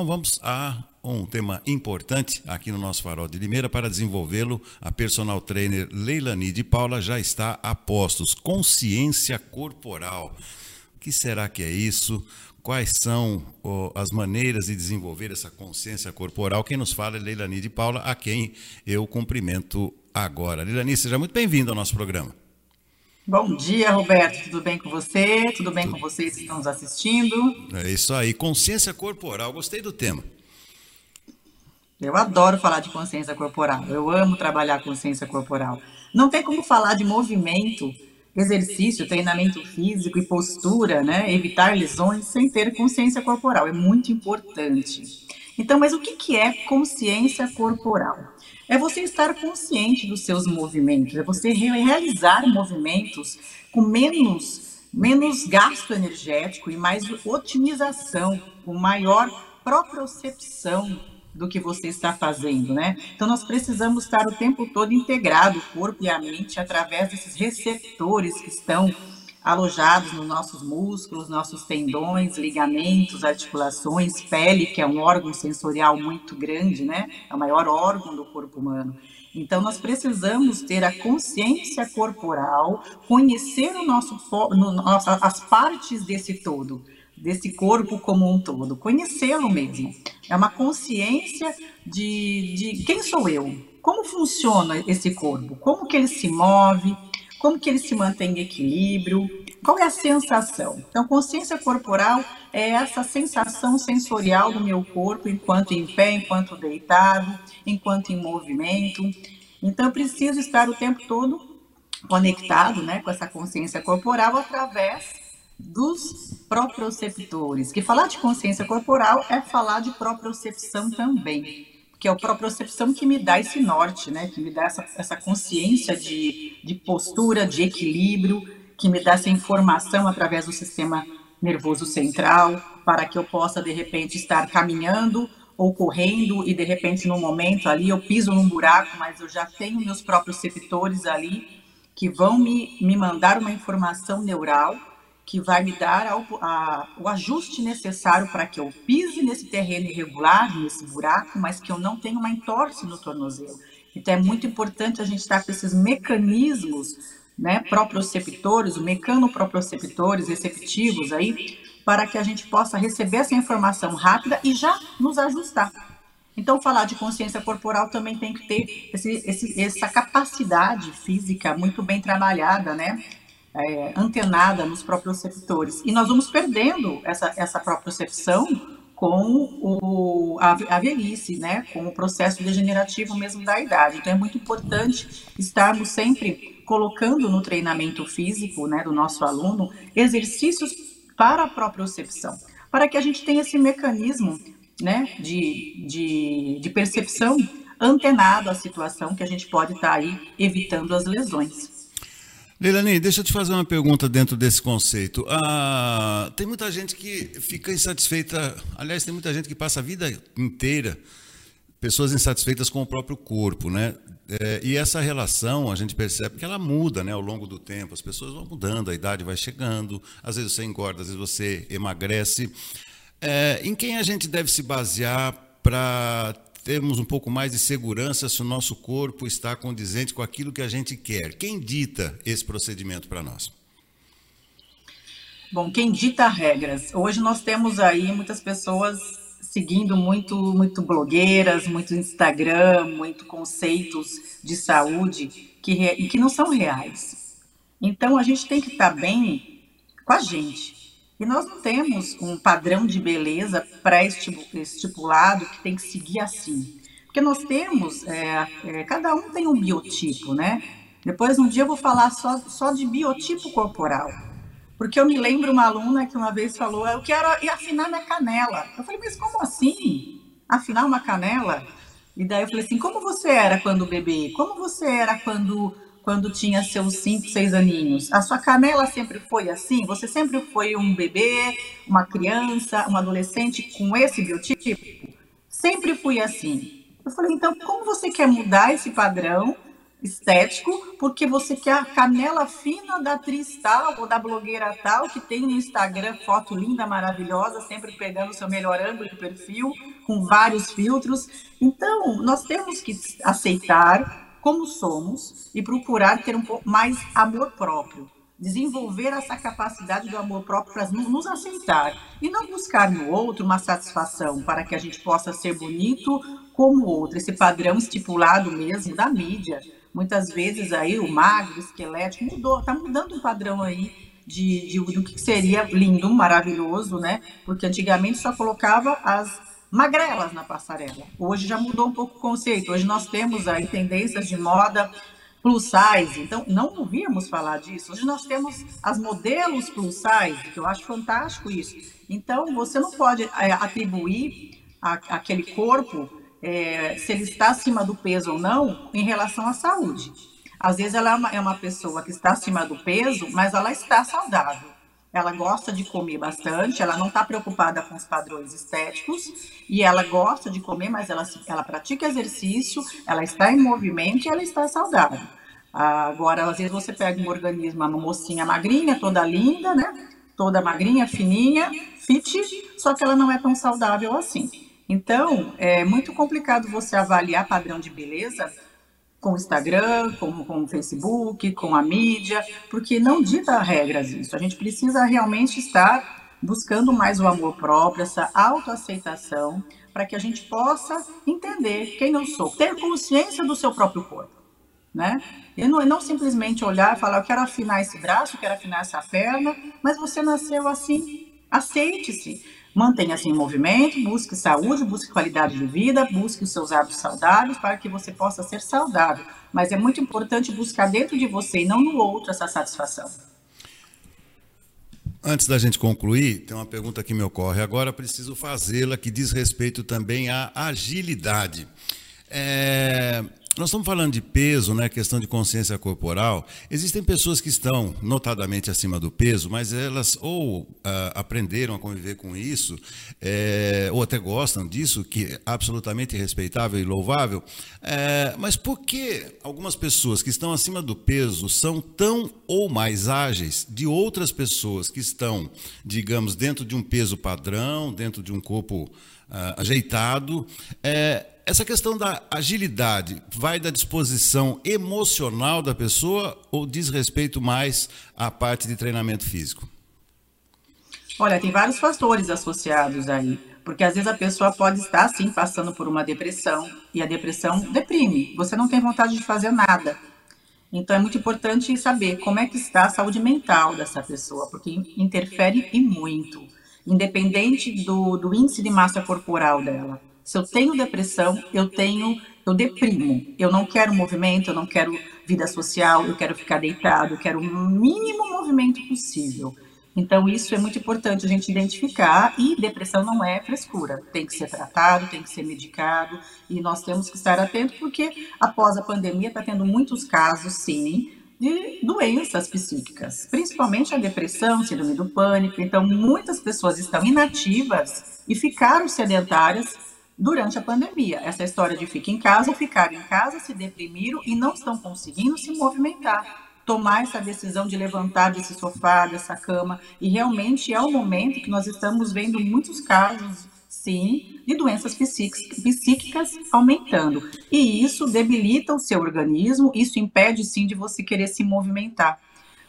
Bom, vamos a um tema importante aqui no nosso Farol de Limeira. Para desenvolvê-lo, a personal trainer Leilani de Paula já está a postos. Consciência corporal. O que será que é isso? Quais são oh, as maneiras de desenvolver essa consciência corporal? Quem nos fala é Leilani de Paula, a quem eu cumprimento agora. Leilani, seja muito bem-vindo ao nosso programa. Bom dia, Roberto. Tudo bem com você? Tudo bem com vocês que estão nos assistindo? É isso aí. Consciência corporal. Gostei do tema. Eu adoro falar de consciência corporal. Eu amo trabalhar consciência corporal. Não tem como falar de movimento, exercício, treinamento físico e postura, né? Evitar lesões sem ter consciência corporal. É muito importante. Então, mas o que é consciência corporal? É você estar consciente dos seus movimentos, é você realizar movimentos com menos, menos gasto energético e mais otimização, com maior propriocepção do que você está fazendo, né? Então nós precisamos estar o tempo todo integrado, o corpo e a mente, através desses receptores que estão alojados nos nossos músculos, nossos tendões, ligamentos, articulações, pele, que é um órgão sensorial muito grande, né? É o maior órgão do corpo humano. Então, nós precisamos ter a consciência corporal, conhecer o nosso, no, nossa, as partes desse todo desse corpo como um todo, conhecê-lo mesmo. É uma consciência de, de quem sou eu, como funciona esse corpo, como que ele se move, como que ele se mantém em equilíbrio, qual é a sensação. Então, consciência corporal é essa sensação sensorial do meu corpo enquanto em pé, enquanto deitado, enquanto em movimento. Então, eu preciso estar o tempo todo conectado né, com essa consciência corporal através dos proprioceptores. Que falar de consciência corporal é falar de propriocepção também, que é a propriocepção que me dá esse norte, né? Que me dá essa, essa consciência de, de postura, de equilíbrio, que me dá essa informação através do sistema nervoso central, para que eu possa de repente estar caminhando ou correndo e de repente no momento ali eu piso num buraco, mas eu já tenho meus próprios receptores ali que vão me, me mandar uma informação neural que vai me dar a, a, o ajuste necessário para que eu pise nesse terreno irregular, nesse buraco, mas que eu não tenha uma entorse no tornozelo. Então é muito importante a gente estar com esses mecanismos, né, proprioceptores, mecanoproprioceptores receptivos aí, para que a gente possa receber essa informação rápida e já nos ajustar. Então, falar de consciência corporal também tem que ter esse, esse, essa capacidade física muito bem trabalhada, né? É, antenada nos proprioceptores. E nós vamos perdendo essa, essa propriocepção com o, a, a velhice, né? com o processo degenerativo mesmo da idade. Então é muito importante estarmos sempre colocando no treinamento físico né, do nosso aluno exercícios para a propriocepção, para que a gente tenha esse mecanismo né, de, de, de percepção antenado à situação que a gente pode estar tá aí evitando as lesões. Leilani, deixa eu te fazer uma pergunta dentro desse conceito. Ah, tem muita gente que fica insatisfeita, aliás, tem muita gente que passa a vida inteira, pessoas insatisfeitas com o próprio corpo, né? É, e essa relação a gente percebe que ela muda né, ao longo do tempo, as pessoas vão mudando, a idade vai chegando, às vezes você engorda, às vezes você emagrece. É, em quem a gente deve se basear para termos um pouco mais de segurança se o nosso corpo está condizente com aquilo que a gente quer. Quem dita esse procedimento para nós? Bom, quem dita regras? Hoje nós temos aí muitas pessoas seguindo muito, muito blogueiras, muito Instagram, muito conceitos de saúde que, que não são reais. Então a gente tem que estar bem com a gente. E nós não temos um padrão de beleza pré-estipulado que tem que seguir assim. Porque nós temos, é, é, cada um tem um biotipo, né? Depois um dia eu vou falar só, só de biotipo corporal. Porque eu me lembro uma aluna que uma vez falou, eu quero afinar minha canela. Eu falei, mas como assim? Afinar uma canela? E daí eu falei assim, como você era quando bebê? Como você era quando quando tinha seus 5, 6 aninhos? A sua canela sempre foi assim? Você sempre foi um bebê, uma criança, um adolescente com esse biotipo? Sempre fui assim. Eu falei, então, como você quer mudar esse padrão estético, porque você quer a canela fina da atriz tal ou da blogueira tal, que tem no Instagram foto linda, maravilhosa, sempre pegando o seu melhor ângulo de perfil, com vários filtros. Então, nós temos que aceitar como somos e procurar ter um pouco mais amor próprio. Desenvolver essa capacidade do amor próprio para nos aceitar e não buscar no outro uma satisfação para que a gente possa ser bonito como o outro, esse padrão estipulado mesmo da mídia Muitas vezes aí o magro, o esquelético mudou, está mudando o padrão aí de, de, do que seria lindo, maravilhoso, né? Porque antigamente só colocava as magrelas na passarela. Hoje já mudou um pouco o conceito. Hoje nós temos aí tendências de moda plus size. Então, não ouvíamos falar disso. Hoje nós temos as modelos plus size, que eu acho fantástico isso. Então, você não pode é, atribuir a, aquele corpo é, se ele está acima do peso ou não em relação à saúde. Às vezes ela é uma, é uma pessoa que está acima do peso, mas ela está saudável. Ela gosta de comer bastante, ela não está preocupada com os padrões estéticos e ela gosta de comer, mas ela, ela pratica exercício, ela está em movimento e ela está saudável. Agora, às vezes você pega um organismo, uma mocinha magrinha, toda linda, né? Toda magrinha, fininha, fit, só que ela não é tão saudável assim. Então, é muito complicado você avaliar padrão de beleza com o Instagram, com, com o Facebook, com a mídia, porque não dita regras isso. A gente precisa realmente estar buscando mais o amor próprio, essa autoaceitação, para que a gente possa entender quem eu sou, ter consciência do seu próprio corpo, né? E não, não simplesmente olhar e falar, eu quero afinar esse braço, eu quero afinar essa perna, mas você nasceu assim, aceite-se. Mantenha-se em movimento, busque saúde, busque qualidade de vida, busque os seus hábitos saudáveis para que você possa ser saudável. Mas é muito importante buscar dentro de você e não no outro essa satisfação. Antes da gente concluir, tem uma pergunta que me ocorre agora, preciso fazê-la, que diz respeito também à agilidade. É, nós estamos falando de peso, né, questão de consciência corporal. Existem pessoas que estão notadamente acima do peso, mas elas ou ah, aprenderam a conviver com isso, é, ou até gostam disso, que é absolutamente respeitável e louvável. É, mas por que algumas pessoas que estão acima do peso são tão ou mais ágeis de outras pessoas que estão, digamos, dentro de um peso padrão, dentro de um corpo ajeitado? É, essa questão da agilidade vai da disposição emocional da pessoa ou diz respeito mais à parte de treinamento físico? Olha, tem vários fatores associados aí, porque às vezes a pessoa pode estar sim passando por uma depressão e a depressão deprime. Você não tem vontade de fazer nada. Então é muito importante saber como é que está a saúde mental dessa pessoa, porque interfere e muito, independente do, do índice de massa corporal dela. Se eu tenho depressão, eu tenho, eu deprimo. Eu não quero movimento, eu não quero vida social, eu quero ficar deitado, eu quero o mínimo movimento possível. Então, isso é muito importante a gente identificar. E depressão não é frescura, tem que ser tratado, tem que ser medicado. E nós temos que estar atentos, porque após a pandemia está tendo muitos casos, sim, de doenças psíquicas, principalmente a depressão, síndrome do pânico. Então, muitas pessoas estão inativas e ficaram sedentárias durante a pandemia. Essa história de ficar em casa, ficar em casa, se deprimiram e não estão conseguindo se movimentar, tomar essa decisão de levantar desse sofá, dessa cama. E realmente é o momento que nós estamos vendo muitos casos, sim, de doenças psíquicas aumentando. E isso debilita o seu organismo, isso impede sim de você querer se movimentar.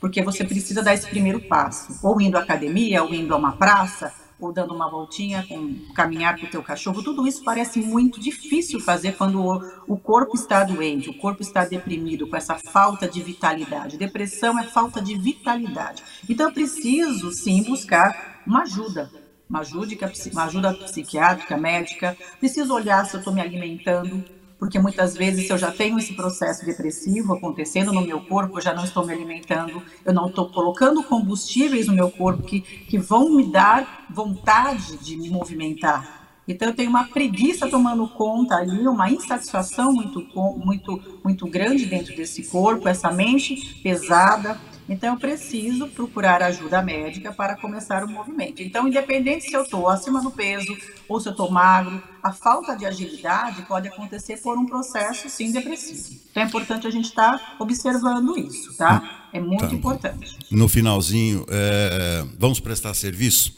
Porque você precisa dar esse primeiro passo, ou indo à academia, ou indo a uma praça, ou dando uma voltinha, com caminhar com o teu cachorro, tudo isso parece muito difícil fazer quando o, o corpo está doente, o corpo está deprimido, com essa falta de vitalidade. Depressão é falta de vitalidade. Então eu preciso sim buscar uma ajuda, uma ajuda, uma ajuda psiquiátrica, médica. Preciso olhar se eu estou me alimentando porque muitas vezes eu já tenho esse processo depressivo acontecendo no meu corpo, eu já não estou me alimentando, eu não estou colocando combustíveis no meu corpo que, que vão me dar vontade de me movimentar. Então eu tenho uma preguiça tomando conta ali, uma insatisfação muito, muito, muito grande dentro desse corpo, essa mente pesada. Então, eu preciso procurar ajuda médica para começar o movimento. Então, independente se eu estou acima do peso ou se eu estou magro, a falta de agilidade pode acontecer por um processo, sim, depressivo. Então, é importante a gente estar tá observando isso, tá? É muito tá. importante. No finalzinho, é, vamos prestar serviço?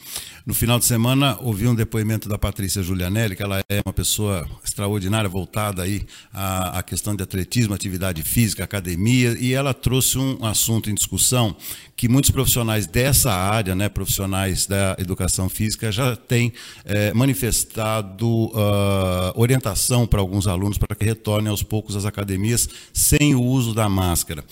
No final de semana, ouvi um depoimento da Patrícia Giulianelli, que ela é uma pessoa extraordinária, voltada aí à, à questão de atletismo, atividade física, academia, e ela trouxe um assunto em discussão que muitos profissionais dessa área, né, profissionais da educação física, já têm é, manifestado uh, orientação para alguns alunos para que retornem aos poucos às academias sem o uso da máscara.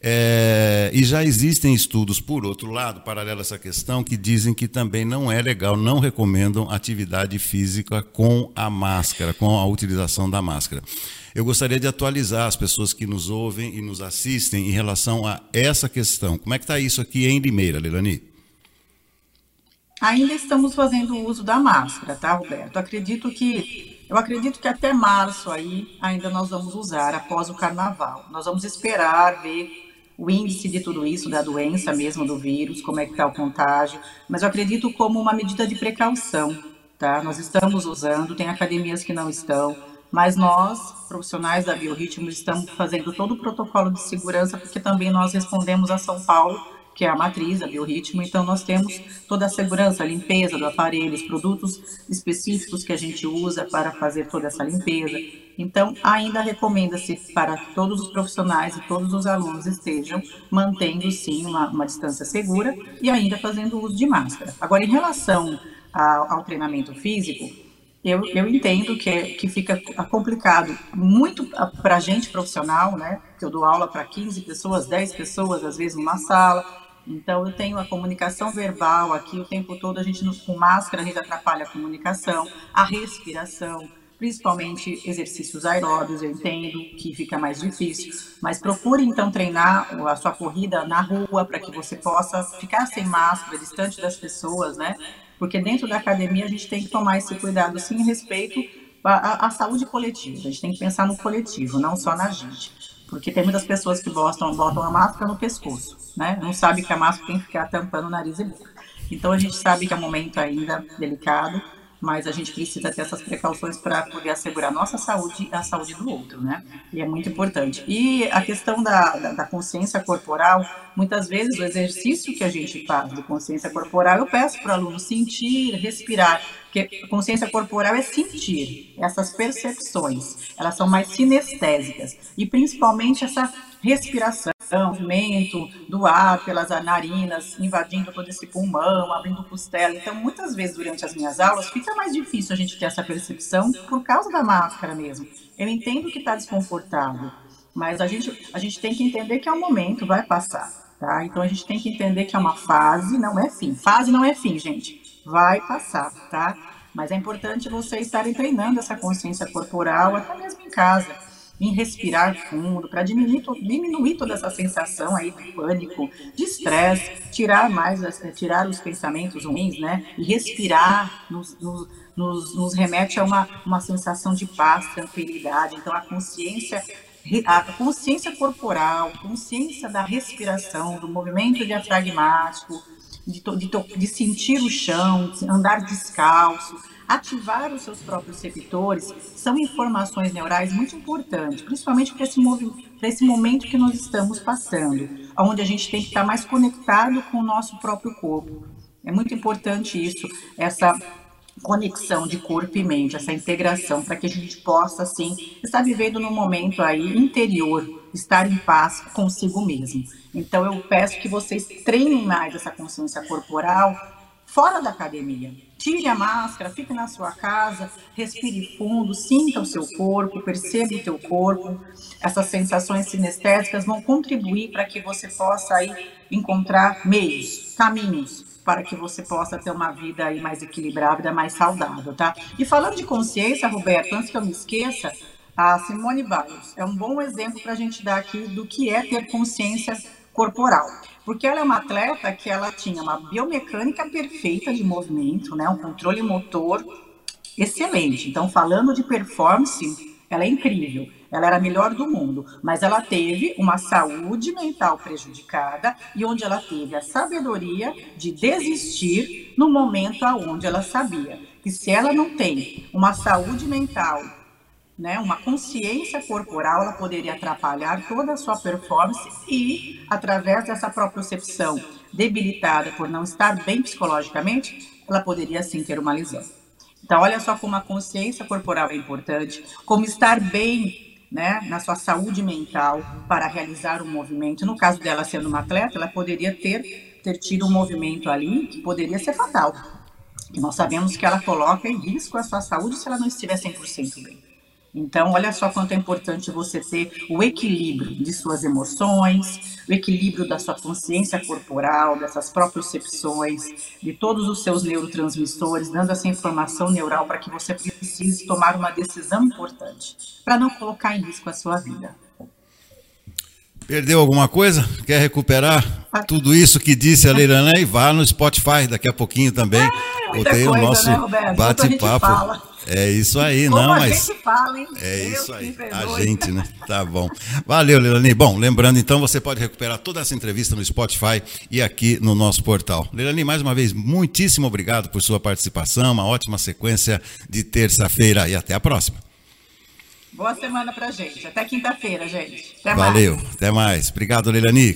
É, e já existem estudos, por outro lado, paralelo a essa questão, que dizem que também não é legal, não recomendam atividade física com a máscara, com a utilização da máscara. Eu gostaria de atualizar as pessoas que nos ouvem e nos assistem em relação a essa questão. Como é que está isso aqui em Limeira, Leilani? Ainda estamos fazendo uso da máscara, tá, Roberto? Acredito que eu acredito que até março aí ainda nós vamos usar após o carnaval. Nós vamos esperar ver o índice de tudo isso, da doença mesmo, do vírus, como é que está o contágio, mas eu acredito como uma medida de precaução, tá? Nós estamos usando, tem academias que não estão, mas nós, profissionais da Biorritmo, estamos fazendo todo o protocolo de segurança, porque também nós respondemos a São Paulo, que é a matriz, a Biorritmo, então nós temos toda a segurança, a limpeza do aparelho, os produtos específicos que a gente usa para fazer toda essa limpeza, então, ainda recomenda-se para todos os profissionais e todos os alunos estejam mantendo, sim, uma, uma distância segura e ainda fazendo uso de máscara. Agora, em relação ao, ao treinamento físico, eu, eu entendo que, é, que fica complicado muito para a gente profissional, né? Que eu dou aula para 15 pessoas, 10 pessoas, às vezes, numa sala. Então, eu tenho a comunicação verbal aqui o tempo todo, a gente com máscara, a gente atrapalha a comunicação, a respiração principalmente exercícios aeróbios, eu entendo que fica mais difícil, mas procure então treinar a sua corrida na rua para que você possa ficar sem máscara, distante das pessoas, né? Porque dentro da academia a gente tem que tomar esse cuidado sim respeito à, à saúde coletiva. A gente tem que pensar no coletivo, não só na gente. Porque tem muitas pessoas que botam, botam a máscara no pescoço, né? Não sabe que a máscara tem que ficar tampando o nariz e boca. Então a gente sabe que é um momento ainda delicado, mas a gente precisa ter essas precauções para poder assegurar a nossa saúde e a saúde do outro, né? E é muito importante. E a questão da, da, da consciência corporal, muitas vezes o exercício que a gente faz de consciência corporal, eu peço para o aluno sentir, respirar, porque consciência corporal é sentir essas percepções, elas são mais sinestésicas, e principalmente essa respiração movimento do ar pelas narinas, invadindo todo esse pulmão, abrindo costela. Então, muitas vezes durante as minhas aulas, fica mais difícil a gente ter essa percepção por causa da máscara mesmo. Eu entendo que está desconfortável, mas a gente, a gente tem que entender que é um momento, vai passar. Tá? Então, a gente tem que entender que é uma fase, não é fim. Fase não é fim, gente. Vai passar, tá? Mas é importante vocês estarem treinando essa consciência corporal, até mesmo em casa em respirar fundo, para diminuir, diminuir toda essa sensação aí de pânico, de estresse, tirar mais, tirar os pensamentos ruins, né? E respirar nos, nos, nos, nos remete a uma, uma sensação de paz, tranquilidade. Então, a consciência a consciência corporal, consciência da respiração, do movimento diafragmático, de, de, de sentir o chão, andar descalço, ativar os seus próprios receptores são informações neurais muito importantes, principalmente para esse, esse momento que nós estamos passando, onde a gente tem que estar mais conectado com o nosso próprio corpo. É muito importante isso, essa conexão de corpo e mente, essa integração, para que a gente possa, assim, estar vivendo num momento aí interior, estar em paz consigo mesmo. Então, eu peço que vocês treinem mais essa consciência corporal fora da academia. Tire a máscara, fique na sua casa, respire fundo, sinta o seu corpo, perceba o teu corpo. Essas sensações sinestésicas vão contribuir para que você possa aí encontrar meios, caminhos para que você possa ter uma vida aí mais equilibrada, mais saudável, tá? E falando de consciência, Roberto, antes que eu me esqueça, a Simone Biles é um bom exemplo para a gente dar aqui do que é ter consciência corporal porque ela é uma atleta que ela tinha uma biomecânica perfeita de movimento, né, um controle motor excelente. Então, falando de performance, Ela é incrível, ela era a melhor do mundo, mas ela teve uma saúde mental prejudicada e onde ela teve a sabedoria de desistir no momento aonde ela sabia que se ela não tem uma saúde mental, né, uma consciência corporal, ela poderia atrapalhar toda a sua performance e, através dessa propriocepção debilitada por não estar bem psicologicamente, ela poderia sim ter uma lesão. Então, olha só como a consciência corporal é importante, como estar bem né, na sua saúde mental para realizar um movimento. No caso dela sendo uma atleta, ela poderia ter, ter tido um movimento ali que poderia ser fatal. Nós sabemos que ela coloca em risco a sua saúde se ela não estiver 100% bem. Então, olha só quanto é importante você ter o equilíbrio de suas emoções, o equilíbrio da sua consciência corporal, dessas propriocepções, de todos os seus neurotransmissores, dando essa informação neural para que você precise tomar uma decisão importante, para não colocar em risco a sua vida. Perdeu alguma coisa? Quer recuperar ah. tudo isso que disse a Leilana? E vá no Spotify daqui a pouquinho também. É, Botei o nosso né, bate-papo. É isso aí, Como não, a mas. Gente fala, hein? É Deus isso aí. A gente, né? Tá bom. Valeu, Leilani. Bom, lembrando então, você pode recuperar toda essa entrevista no Spotify e aqui no nosso portal. Leilani, mais uma vez, muitíssimo obrigado por sua participação. Uma ótima sequência de terça-feira e até a próxima. Boa semana pra gente. Até quinta-feira, gente. Até Valeu, mais. até mais. Obrigado, Leilani.